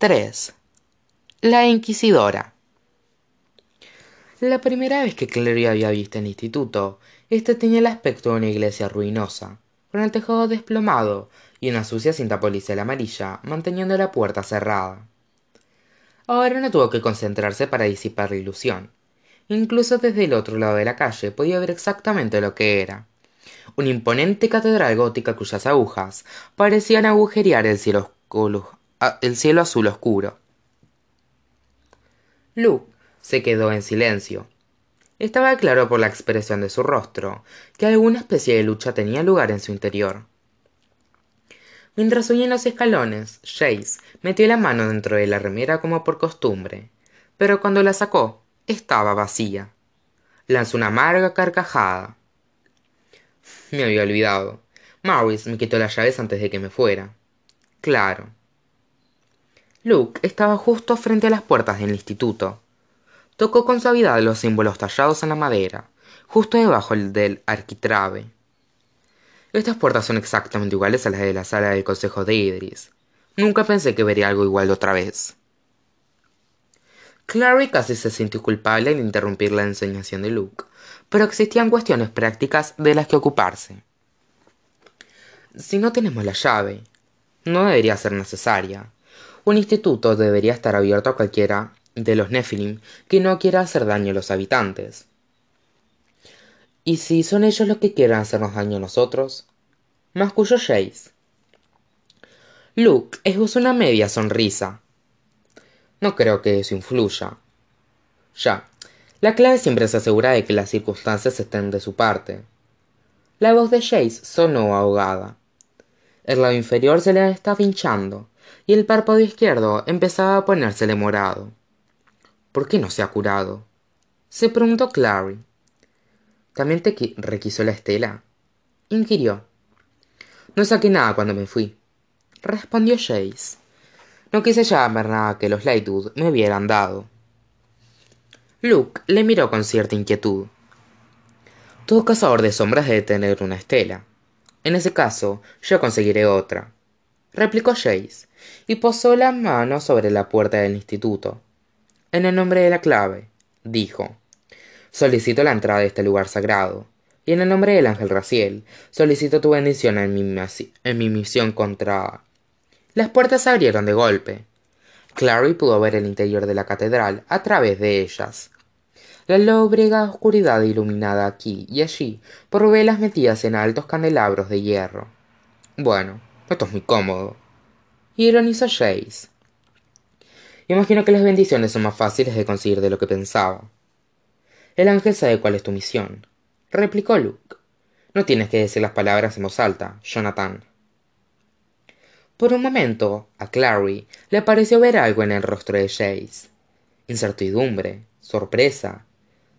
3. La Inquisidora. La primera vez que Clary había visto el instituto, éste tenía el aspecto de una iglesia ruinosa, con el tejado desplomado y una sucia cinta policial amarilla manteniendo la puerta cerrada. Ahora no tuvo que concentrarse para disipar la ilusión. Incluso desde el otro lado de la calle podía ver exactamente lo que era una imponente catedral gótica cuyas agujas parecían agujerear el cielo, el cielo azul oscuro. Luke se quedó en silencio. Estaba claro por la expresión de su rostro que alguna especie de lucha tenía lugar en su interior. Mientras subía los escalones, Jace metió la mano dentro de la remera como por costumbre, pero cuando la sacó, estaba vacía. Lanzó una amarga carcajada. Me había olvidado. Maurice me quitó las llaves antes de que me fuera. Claro. Luke estaba justo frente a las puertas del instituto. Tocó con suavidad los símbolos tallados en la madera, justo debajo del arquitrabe. Estas puertas son exactamente iguales a las de la sala del consejo de Idris. Nunca pensé que vería algo igual otra vez. Clary casi se sintió culpable al interrumpir la enseñación de Luke pero existían cuestiones prácticas de las que ocuparse. Si no tenemos la llave, no debería ser necesaria. Un instituto debería estar abierto a cualquiera de los Nephilim que no quiera hacer daño a los habitantes. ¿Y si son ellos los que quieran hacernos daño a nosotros? Masculló Jace. Luke esbozó una media sonrisa. No creo que eso influya. Ya, la clave siempre se asegura de que las circunstancias estén de su parte. La voz de Jace sonó ahogada. El lado inferior se le estaba hinchando y el párpado izquierdo empezaba a ponérsele morado. ¿Por qué no se ha curado? se preguntó Clary. ¿También te requisó la estela? inquirió. No saqué nada cuando me fui, respondió Jace. No quise llamar nada que los Lightwood me hubieran dado. Luke le miró con cierta inquietud. Todo cazador de sombras debe tener una estela. En ese caso, yo conseguiré otra, replicó Jace, y posó la mano sobre la puerta del instituto. En el nombre de la clave, dijo, solicito la entrada de este lugar sagrado, y en el nombre del ángel Raciel, solicito tu bendición en mi, en mi misión contra... Las puertas se abrieron de golpe, Clary pudo ver el interior de la catedral a través de ellas. La lóbrega oscuridad iluminada aquí y allí por velas metidas en altos candelabros de hierro. Bueno, esto es muy cómodo. Ironizó Jace. Imagino que las bendiciones son más fáciles de conseguir de lo que pensaba. El ángel sabe cuál es tu misión, replicó Luke. No tienes que decir las palabras en voz alta, Jonathan. Por un momento, a Clary le pareció ver algo en el rostro de Jace. Incertidumbre, sorpresa,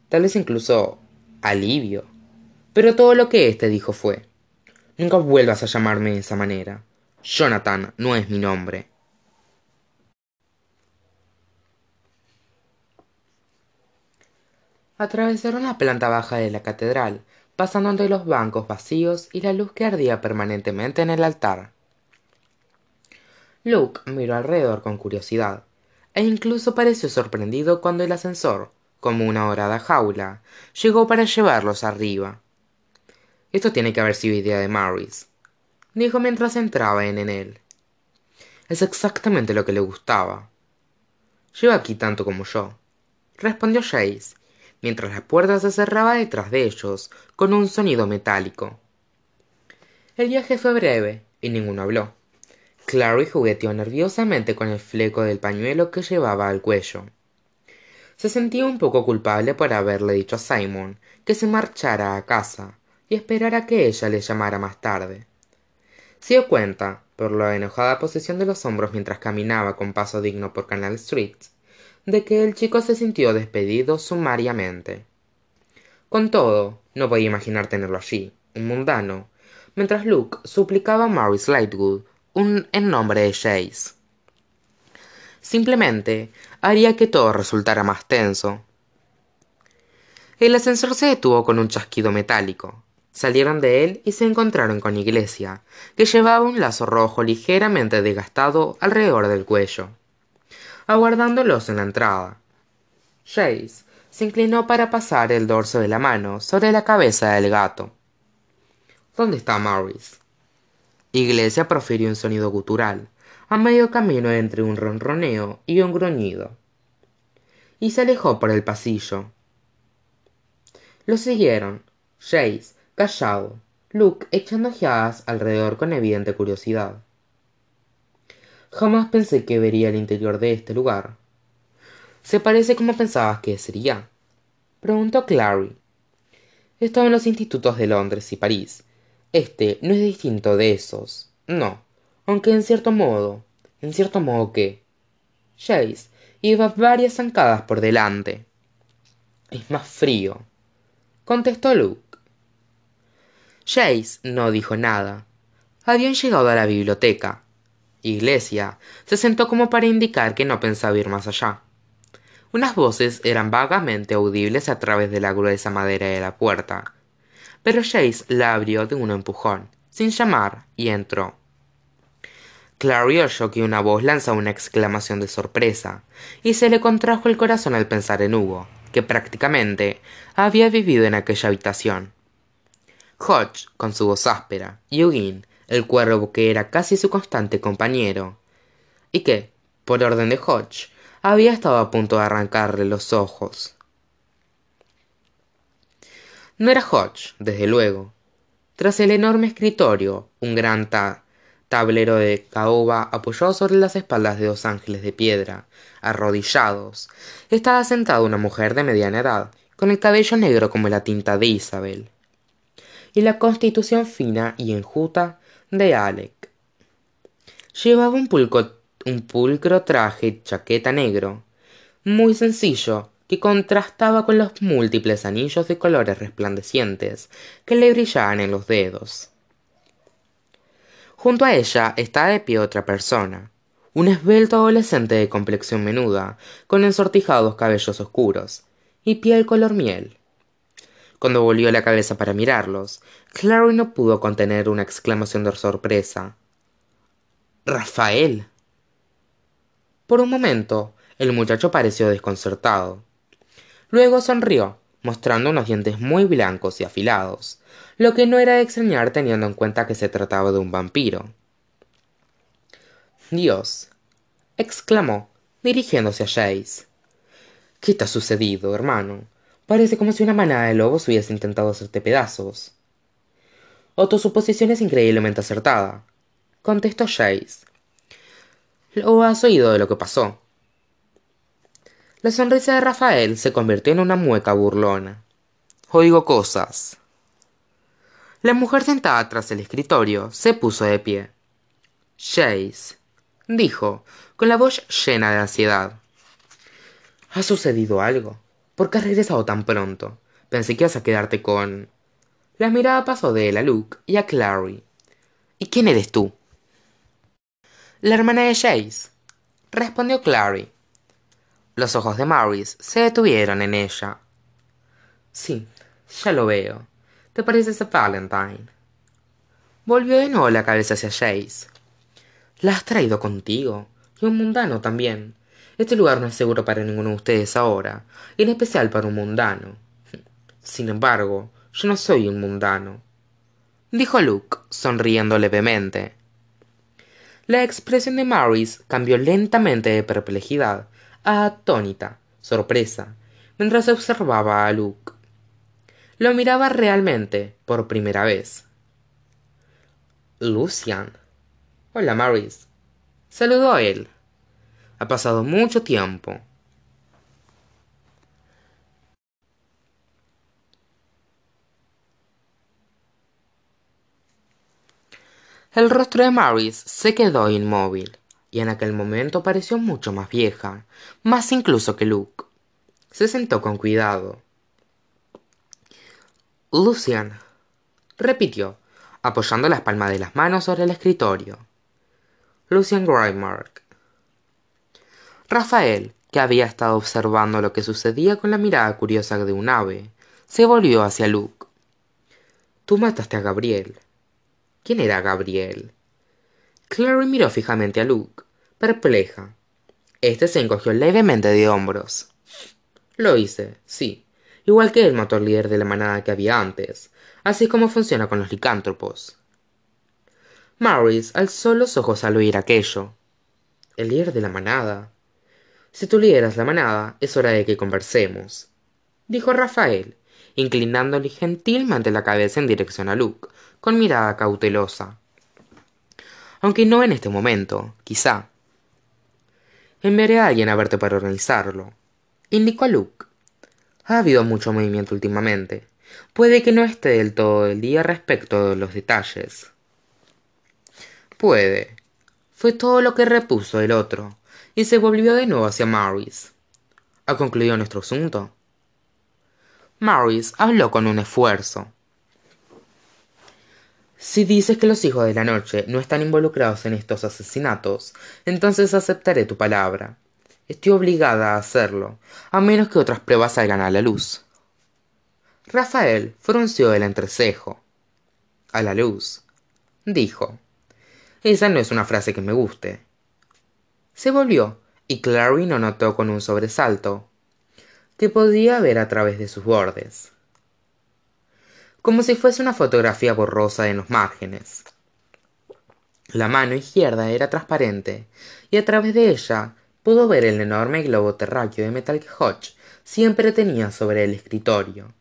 tal vez incluso alivio. Pero todo lo que éste dijo fue Nunca vuelvas a llamarme de esa manera. Jonathan no es mi nombre. Atravesaron la planta baja de la catedral, pasando entre los bancos vacíos y la luz que ardía permanentemente en el altar. Luke miró alrededor con curiosidad, e incluso pareció sorprendido cuando el ascensor, como una horada jaula, llegó para llevarlos arriba. Esto tiene que haber sido idea de Maurice, dijo mientras entraba en él. Es exactamente lo que le gustaba. Lleva aquí tanto como yo, respondió Jace, mientras la puerta se cerraba detrás de ellos con un sonido metálico. El viaje fue breve y ninguno habló. Clary jugueteó nerviosamente con el fleco del pañuelo que llevaba al cuello. Se sentía un poco culpable por haberle dicho a Simon que se marchara a casa y esperara a que ella le llamara más tarde. Se dio cuenta, por la enojada posición de los hombros mientras caminaba con paso digno por Canal Street, de que el chico se sintió despedido sumariamente. Con todo, no podía imaginar tenerlo allí, un mundano, mientras Luke suplicaba a Maurice Lightwood en nombre de Jace. Simplemente haría que todo resultara más tenso. El ascensor se detuvo con un chasquido metálico. Salieron de él y se encontraron con Iglesia, que llevaba un lazo rojo ligeramente desgastado alrededor del cuello. aguardándolos en la entrada. Jace se inclinó para pasar el dorso de la mano sobre la cabeza del gato. ¿Dónde está Maurice? Iglesia profirió un sonido gutural, a medio camino entre un ronroneo y un gruñido, y se alejó por el pasillo. Lo siguieron, Jace, callado, Luke echando ojeadas alrededor con evidente curiosidad. Jamás pensé que vería el interior de este lugar. ¿Se parece como pensabas que sería? Preguntó Clary. Estaba en los institutos de Londres y París. Este no es distinto de esos. No. Aunque en cierto modo. ¿En cierto modo qué? Jace iba varias zancadas por delante. Es más frío. Contestó Luke. Jace no dijo nada. Habían llegado a la biblioteca. Iglesia se sentó como para indicar que no pensaba ir más allá. Unas voces eran vagamente audibles a través de la gruesa madera de la puerta, pero Jace la abrió de un empujón, sin llamar, y entró. Clary oyó que una voz lanzó una exclamación de sorpresa, y se le contrajo el corazón al pensar en Hugo, que prácticamente había vivido en aquella habitación. Hodge, con su voz áspera, y Eugene, el cuervo que era casi su constante compañero, y que, por orden de Hodge, había estado a punto de arrancarle los ojos. No era Hodge, desde luego. Tras el enorme escritorio, un gran tablero de caoba apoyado sobre las espaldas de dos ángeles de piedra, arrodillados, estaba sentada una mujer de mediana edad, con el cabello negro como la tinta de Isabel, y la constitución fina y enjuta de Alec. Llevaba un, pulcro traje chaqueta negro, muy sencillo, que contrastaba con los múltiples anillos de colores resplandecientes que le brillaban en los dedos. Junto a ella estaba de pie otra persona, un esbelto adolescente de complexión menuda, con ensortijados cabellos oscuros y piel color miel. Cuando volvió la cabeza para mirarlos, Clary no pudo contener una exclamación de sorpresa. Rafael. Por un momento, el muchacho pareció desconcertado. Luego sonrió, mostrando unos dientes muy blancos y afilados, lo que no era de extrañar teniendo en cuenta que se trataba de un vampiro. Dios, exclamó, dirigiéndose a Jace. ¿Qué te ha sucedido, hermano? Parece como si una manada de lobos hubiese intentado hacerte pedazos. O tu suposición es increíblemente acertada, contestó Jace. Lo has oído de lo que pasó. La sonrisa de Rafael se convirtió en una mueca burlona. Oigo cosas. La mujer sentada tras el escritorio se puso de pie. Jace, dijo, con la voz llena de ansiedad. ¿Ha sucedido algo? ¿Por qué has regresado tan pronto? Pensé que ibas a quedarte con... La mirada pasó de él a Luke y a Clary. ¿Y quién eres tú? La hermana de Jace, respondió Clary. Los ojos de Maurice se detuvieron en ella. Sí, ya lo veo. Te pareces a Valentine. Volvió de nuevo la cabeza hacia Jace. La has traído contigo. Y un mundano también. Este lugar no es seguro para ninguno de ustedes ahora, en especial para un mundano. Sin embargo, yo no soy un mundano. Dijo Luke, sonriendo levemente. La expresión de Maurice cambió lentamente de perplejidad a atónita, sorpresa, mientras observaba a Luke. Lo miraba realmente por primera vez. Lucian. Hola, Maurice. Saludó a él. Ha pasado mucho tiempo. El rostro de Maris se quedó inmóvil, y en aquel momento pareció mucho más vieja, más incluso que Luke. Se sentó con cuidado. Lucian, repitió, apoyando las palmas de las manos sobre el escritorio. Lucian Grymark. Rafael, que había estado observando lo que sucedía con la mirada curiosa de un ave, se volvió hacia Luke. Tú mataste a Gabriel. ¿Quién era Gabriel? Clary miró fijamente a Luke, perpleja. Este se encogió levemente de hombros. Lo hice, sí, igual que el motor líder de la manada que había antes. Así es como funciona con los licántropos. Maurice alzó los ojos al oír aquello. El líder de la manada. Si tú lideras la manada, es hora de que conversemos, dijo Rafael, inclinándole gentilmente la cabeza en dirección a Luke, con mirada cautelosa. Aunque no en este momento, quizá. Enviaré a alguien a verte para organizarlo, indicó Luke. Ha habido mucho movimiento últimamente. Puede que no esté del todo el día respecto de los detalles. Puede. Fue todo lo que repuso el otro, y se volvió de nuevo hacia Maurice. ¿Ha concluido nuestro asunto? Maurice habló con un esfuerzo. Si dices que los hijos de la noche no están involucrados en estos asesinatos, entonces aceptaré tu palabra. Estoy obligada a hacerlo, a menos que otras pruebas salgan a la luz. Rafael frunció el entrecejo. A la luz, dijo. Esa no es una frase que me guste. Se volvió, y Clary no notó con un sobresalto que podía ver a través de sus bordes como si fuese una fotografía borrosa en los márgenes. La mano izquierda era transparente, y a través de ella pudo ver el enorme globo terráqueo de metal que Hodge siempre tenía sobre el escritorio.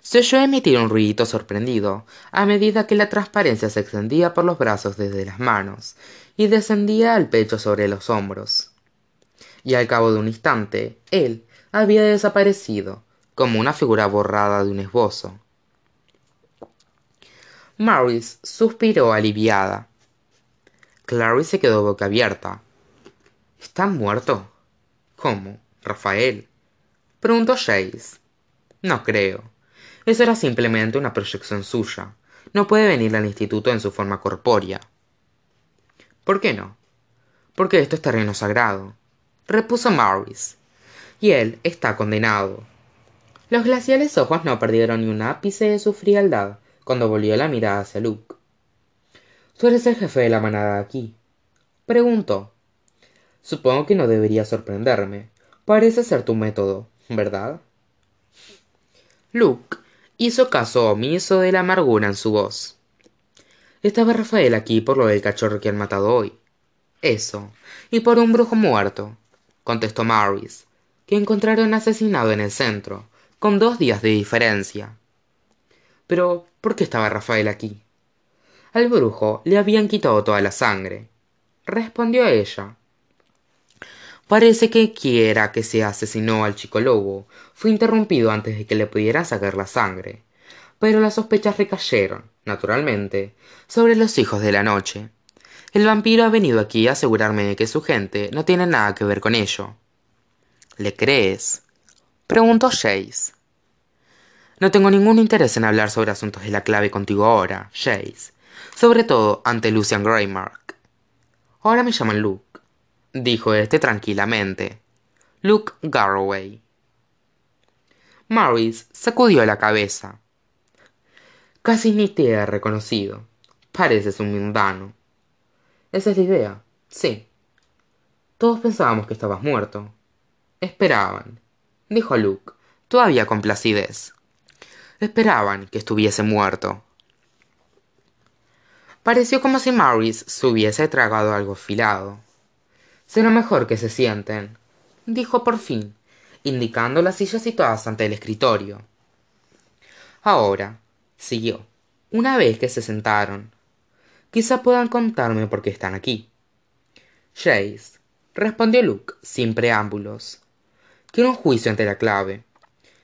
Se oyó emitir un ruidito sorprendido a medida que la transparencia se extendía por los brazos desde las manos y descendía al pecho sobre los hombros. Y al cabo de un instante, él había desaparecido, como una figura borrada de un esbozo. Maurice suspiró aliviada. Clary se quedó boca abierta. ¿Está muerto? ¿Cómo? ¿Rafael? Preguntó Jace. No creo. Eso era simplemente una proyección suya. No puede venir al instituto en su forma corpórea. ¿Por qué no? Porque esto es terreno sagrado, repuso Maurice. Y él está condenado. Los glaciales ojos no perdieron ni un ápice de su frialdad cuando volvió la mirada hacia Luke. Tú eres el jefe de la manada aquí. Preguntó. Supongo que no debería sorprenderme. Parece ser tu método, ¿verdad? Luke hizo caso omiso de la amargura en su voz. Estaba Rafael aquí por lo del cachorro que han matado hoy. Eso, y por un brujo muerto, contestó Maurice, que encontraron asesinado en el centro, con dos días de diferencia. Pero, ¿por qué estaba Rafael aquí? Al brujo le habían quitado toda la sangre. Respondió ella. Parece que quiera que se asesinó al chico lobo fue interrumpido antes de que le pudieran sacar la sangre. Pero las sospechas recayeron, naturalmente, sobre los hijos de la noche. El vampiro ha venido aquí a asegurarme de que su gente no tiene nada que ver con ello. ¿Le crees? preguntó Jace. No tengo ningún interés en hablar sobre asuntos de la clave contigo ahora, Jace. Sobre todo ante Lucian Greymark. Ahora me llaman Luke, dijo este tranquilamente. Luke Garroway. Maurice sacudió la cabeza. Casi ni te he reconocido. Pareces un mundano. Esa es la idea, sí. Todos pensábamos que estabas muerto. Esperaban, dijo Luke, todavía con placidez esperaban que estuviese muerto. Pareció como si Maurice se hubiese tragado algo afilado. Será mejor que se sienten, dijo por fin, indicando las sillas situadas ante el escritorio. Ahora, siguió, una vez que se sentaron, quizá puedan contarme por qué están aquí. Jace, respondió Luke, sin preámbulos. Quiero un juicio ante la clave.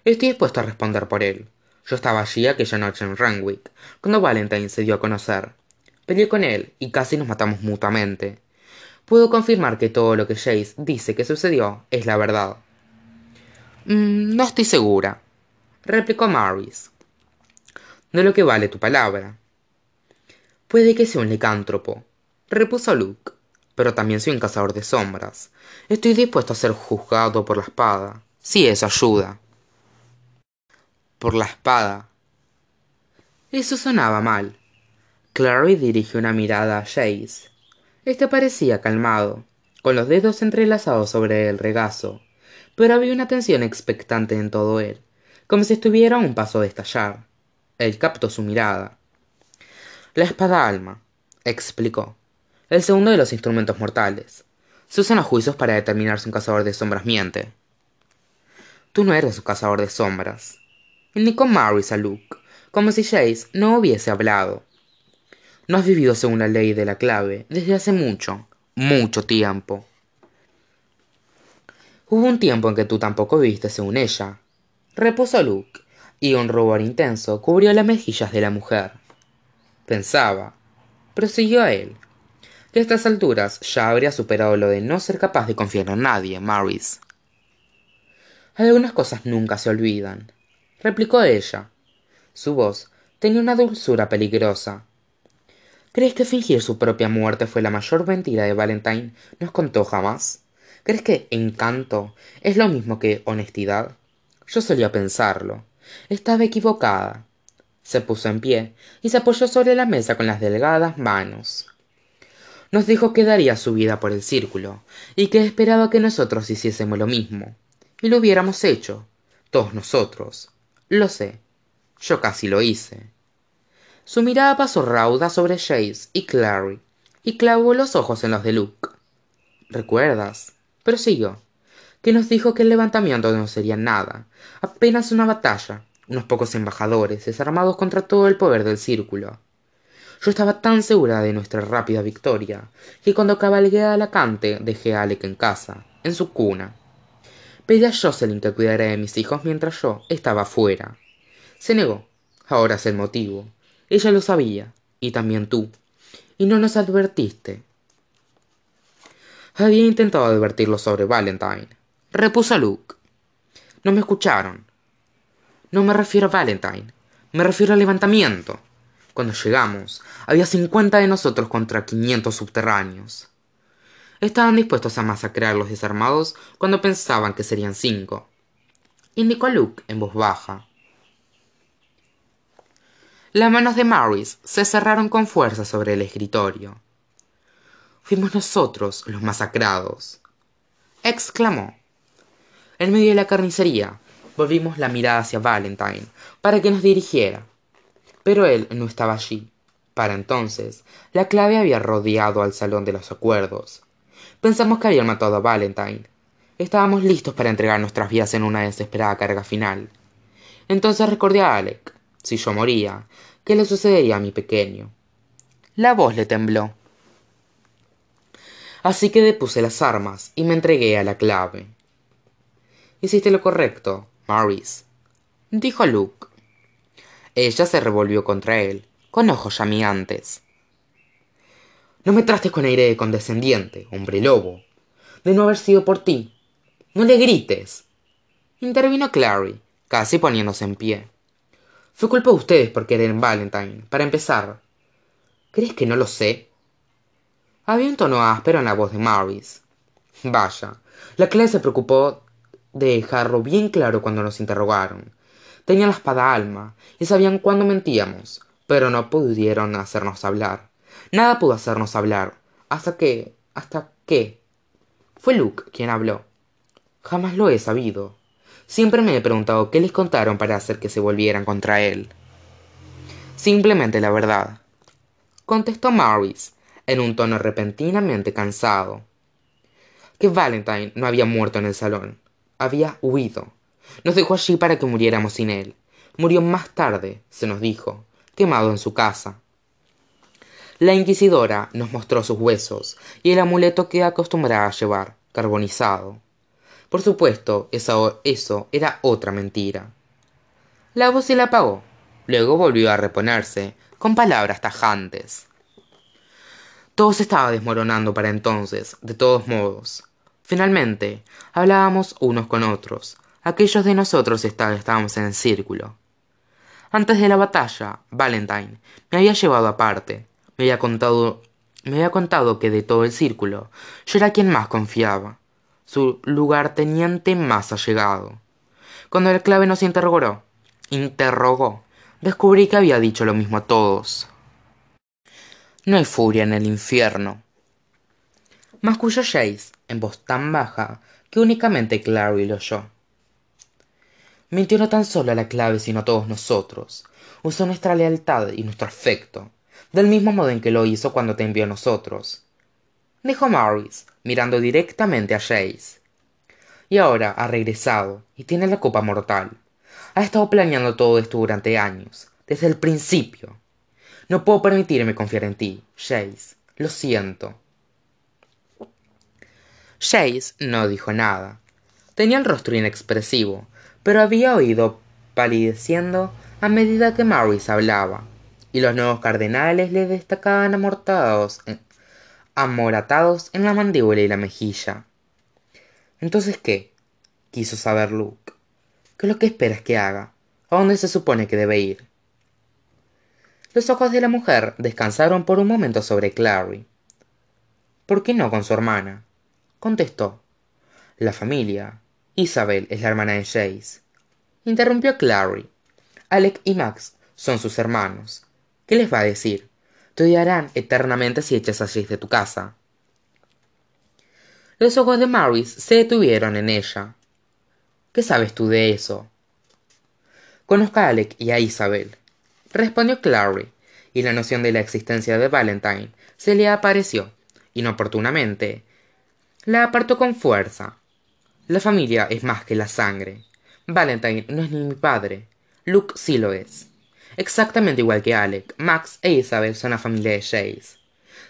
Estoy dispuesto a responder por él. Yo estaba allí aquella noche en Renwick, cuando Valentine se dio a conocer. Peleé con él y casi nos matamos mutuamente. Puedo confirmar que todo lo que Jace dice que sucedió es la verdad. Mm, no estoy segura, replicó Maurice. No lo que vale tu palabra. Puede que sea un licántropo, repuso Luke, pero también soy un cazador de sombras. Estoy dispuesto a ser juzgado por la espada, si eso ayuda por la espada. Eso sonaba mal. Clary dirigió una mirada a Jace. Este parecía calmado, con los dedos entrelazados sobre el regazo, pero había una tensión expectante en todo él, como si estuviera a un paso de estallar. Él captó su mirada. La espada alma, explicó. El segundo de los instrumentos mortales. Se usan los juicios para determinar si un cazador de sombras miente. Tú no eres un cazador de sombras. Indicó Maris a Luke, como si Jace no hubiese hablado. No has vivido según la ley de la clave desde hace mucho, mucho tiempo. Hubo un tiempo en que tú tampoco viviste según ella. Repuso Luke, y un rubor intenso cubrió las mejillas de la mujer. Pensaba, prosiguió a él, que estas alturas ya habría superado lo de no ser capaz de confiar en nadie, Maris. Algunas cosas nunca se olvidan, replicó ella. Su voz tenía una dulzura peligrosa. ¿Crees que fingir su propia muerte fue la mayor mentira de Valentine nos contó jamás? ¿Crees que encanto es lo mismo que honestidad? Yo solía pensarlo. Estaba equivocada. Se puso en pie y se apoyó sobre la mesa con las delgadas manos. Nos dijo que daría su vida por el círculo y que esperaba que nosotros hiciésemos lo mismo. Y lo hubiéramos hecho. Todos nosotros. Lo sé. Yo casi lo hice. Su mirada pasó rauda sobre Jace y Clary, y clavó los ojos en los de Luke. ¿Recuerdas? Prosiguió. Que nos dijo que el levantamiento no sería nada, apenas una batalla, unos pocos embajadores desarmados contra todo el poder del círculo. Yo estaba tan segura de nuestra rápida victoria que cuando cabalgué a Alacante dejé a Alec en casa, en su cuna. Pedí a Jocelyn que cuidara de mis hijos mientras yo estaba fuera. Se negó. Ahora es el motivo. Ella lo sabía, y también tú. Y no nos advertiste. Había intentado advertirlo sobre Valentine. Repuso Luke. No me escucharon. No me refiero a Valentine. Me refiero al levantamiento. Cuando llegamos, había cincuenta de nosotros contra quinientos subterráneos. Estaban dispuestos a masacrar a los desarmados cuando pensaban que serían cinco. Indicó a Luke en voz baja. Las manos de Maris se cerraron con fuerza sobre el escritorio. Fuimos nosotros los masacrados, exclamó. En medio de la carnicería, volvimos la mirada hacia Valentine para que nos dirigiera. Pero él no estaba allí. Para entonces, la clave había rodeado al salón de los acuerdos. Pensamos que habían matado a Valentine. Estábamos listos para entregar nuestras vidas en una desesperada carga final. Entonces recordé a Alec si yo moría, ¿qué le sucedería a mi pequeño? La voz le tembló. Así que depuse las armas y me entregué a la clave. Hiciste lo correcto, Maurice, dijo Luke. Ella se revolvió contra él, con ojos llameantes. No me trastes con aire de condescendiente, hombre lobo. De no haber sido por ti. No le grites. Intervino Clary, casi poniéndose en pie. Fue culpa de ustedes por querer en Valentine, para empezar. ¿Crees que no lo sé? Había un tono áspero en la voz de Maris. Vaya, la clase se preocupó dejarlo bien claro cuando nos interrogaron. Tenían la espada alma y sabían cuándo mentíamos, pero no pudieron hacernos hablar. Nada pudo hacernos hablar. Hasta que... hasta que... Fue Luke quien habló. Jamás lo he sabido. Siempre me he preguntado qué les contaron para hacer que se volvieran contra él. Simplemente la verdad, contestó Maris, en un tono repentinamente cansado. Que Valentine no había muerto en el salón, había huido. Nos dejó allí para que muriéramos sin él. Murió más tarde, se nos dijo, quemado en su casa. La inquisidora nos mostró sus huesos y el amuleto que acostumbraba a llevar, carbonizado. Por supuesto, eso, eso era otra mentira. La voz se la apagó. Luego volvió a reponerse, con palabras tajantes. Todo se estaba desmoronando para entonces, de todos modos. Finalmente, hablábamos unos con otros. Aquellos de nosotros estábamos en el círculo. Antes de la batalla, Valentine me había llevado aparte. Me había contado, me había contado que de todo el círculo yo era quien más confiaba su lugarteniente más allegado. Cuando el clave nos interrogó, interrogó, descubrí que había dicho lo mismo a todos. No hay furia en el infierno. masculló Jace en voz tan baja que únicamente Clary lo oyó. Mintió no tan solo a la clave sino a todos nosotros. Usó nuestra lealtad y nuestro afecto, del mismo modo en que lo hizo cuando te envió a nosotros. Dijo Morris, mirando directamente a Jace. Y ahora ha regresado y tiene la copa mortal. Ha estado planeando todo esto durante años, desde el principio. No puedo permitirme confiar en ti, Jace. Lo siento. Jace no dijo nada. Tenía el rostro inexpresivo, pero había oído palideciendo a medida que Maurice hablaba, y los nuevos cardenales le destacaban amortados amoratados en la mandíbula y la mejilla. Entonces, ¿qué? quiso saber Luke. ¿Qué es lo que esperas que haga? ¿A dónde se supone que debe ir? Los ojos de la mujer descansaron por un momento sobre Clary. ¿Por qué no con su hermana? Contestó. La familia. Isabel es la hermana de Jace. Interrumpió Clary. Alec y Max son sus hermanos. ¿Qué les va a decir? Te odiarán eternamente si echas a Jace de tu casa. Los ojos de Maris se detuvieron en ella. ¿Qué sabes tú de eso? Conozco a Alec y a Isabel, respondió Clary, y la noción de la existencia de Valentine se le apareció, inoportunamente, la apartó con fuerza. La familia es más que la sangre. Valentine no es ni mi padre. Luke sí lo es. Exactamente igual que Alec, Max e Isabel son la familia de Jace.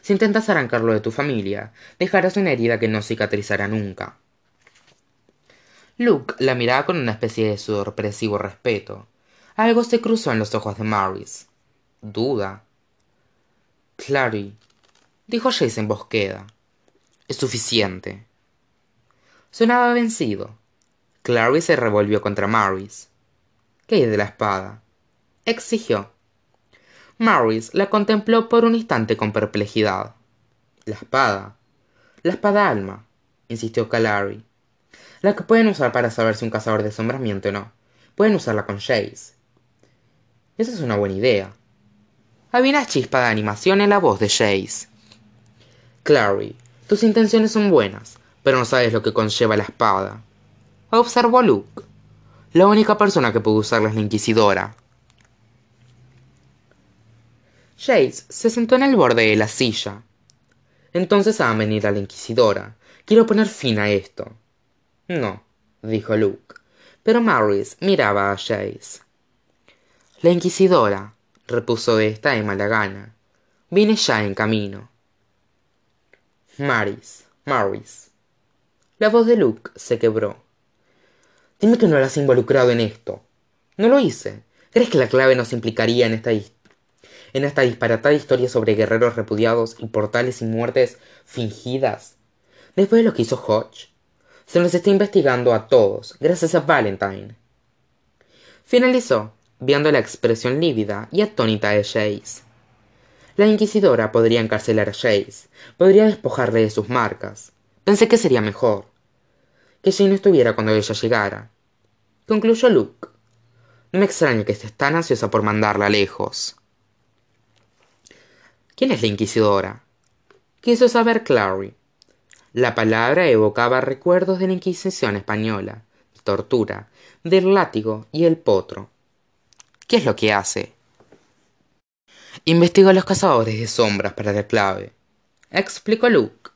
Si intentas arrancarlo de tu familia, dejarás una herida que no cicatrizará nunca. Luke la miraba con una especie de sorpresivo respeto. Algo se cruzó en los ojos de Maris. Duda. Clary, dijo Jace en voz queda es suficiente. Sonaba vencido. Clary se revolvió contra Maris. ¿Qué hay de la espada? exigió. Maris la contempló por un instante con perplejidad. La espada. La espada alma, insistió Clary. La que pueden usar para saber si un cazador de asombramiento o no. Pueden usarla con Jace. Esa es una buena idea. Había una chispa de animación en la voz de Jace. Clary, tus intenciones son buenas, pero no sabes lo que conlleva la espada. Observó Luke. La única persona que puede usarla es la Inquisidora. Jace se sentó en el borde de la silla. Entonces ha venido a la Inquisidora. Quiero poner fin a esto. No, dijo Luke. Pero Maris miraba a Jace. La Inquisidora, repuso ésta de mala gana. Viene ya en camino. Maris, Maris. La voz de Luke se quebró. Dime que no la has involucrado en esto. No lo hice. ¿Crees que la clave nos implicaría en esta, en esta disparatada historia sobre guerreros repudiados y portales y muertes fingidas? Después de lo que hizo Hodge, se nos está investigando a todos, gracias a Valentine. Finalizó, viendo la expresión lívida y atónita de Jace. La inquisidora podría encarcelar a Jace, podría despojarle de sus marcas. Pensé que sería mejor. Que Jane no estuviera cuando ella llegara. Concluyó Luke. No me extraña que estés tan ansiosa por mandarla lejos. ¿Quién es la inquisidora? Quiso saber Clary. La palabra evocaba recuerdos de la Inquisición española, tortura, del látigo y el potro. ¿Qué es lo que hace? Investigó a los cazadores de sombras para la clave. Explicó Luke.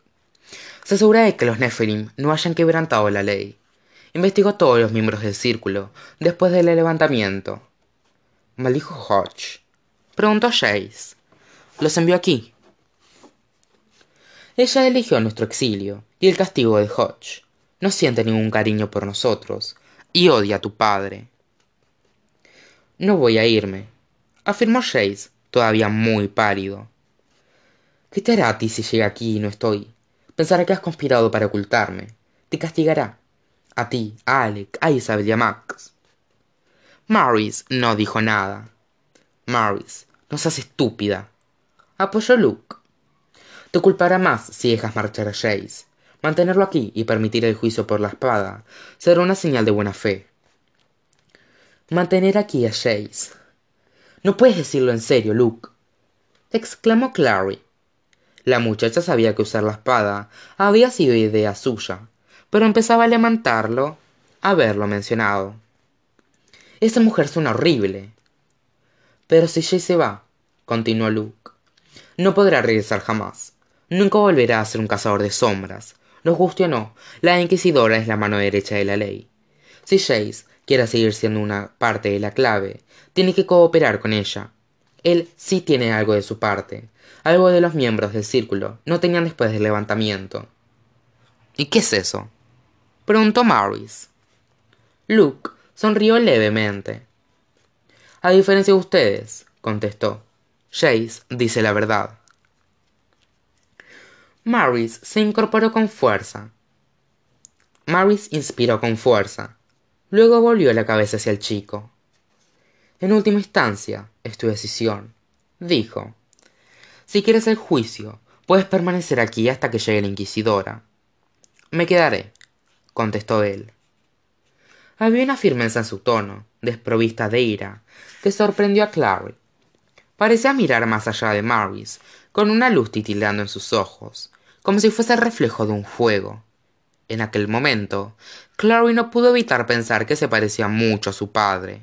Se asegura de que los Nephilim no hayan quebrantado la ley. Investigó a todos los miembros del círculo después del levantamiento. ¿Maldijo Hodge? Preguntó Jace. Los envió aquí. Ella eligió nuestro exilio y el castigo de Hodge. No siente ningún cariño por nosotros y odia a tu padre. No voy a irme, afirmó Jace todavía muy pálido. ¿Qué te hará a ti si llega aquí y no estoy? Pensará que has conspirado para ocultarme. Te castigará. A ti, a Alec, a Isabel y a Max. Maris no dijo nada. Maris, no seas estúpida. Apoyó Luke. Te culpará más si dejas marchar a Jace. Mantenerlo aquí y permitir el juicio por la espada será una señal de buena fe. Mantener aquí a Jace no puedes decirlo en serio, Luke. exclamó Clary. La muchacha sabía que usar la espada había sido idea suya, pero empezaba a lamentarlo a verlo mencionado. Esa mujer suena horrible. Pero si Jay se va, continuó Luke, no podrá regresar jamás. Nunca volverá a ser un cazador de sombras. Nos guste o no, la Inquisidora es la mano derecha de la ley. Si Jace quiere seguir siendo una parte de la clave, tiene que cooperar con ella. Él sí tiene algo de su parte, algo de los miembros del círculo no tenían después del levantamiento. ¿Y qué es eso? preguntó Maris. Luke sonrió levemente. A diferencia de ustedes, contestó, Jace dice la verdad. Maris se incorporó con fuerza. Maris inspiró con fuerza. Luego volvió la cabeza hacia el chico. En última instancia, es tu decisión, dijo. Si quieres el juicio, puedes permanecer aquí hasta que llegue la inquisidora. Me quedaré, contestó él. Había una firmeza en su tono, desprovista de ira, que sorprendió a Clary. Parecía mirar más allá de Maris, con una luz titilando en sus ojos, como si fuese el reflejo de un fuego. En aquel momento, Clary no pudo evitar pensar que se parecía mucho a su padre.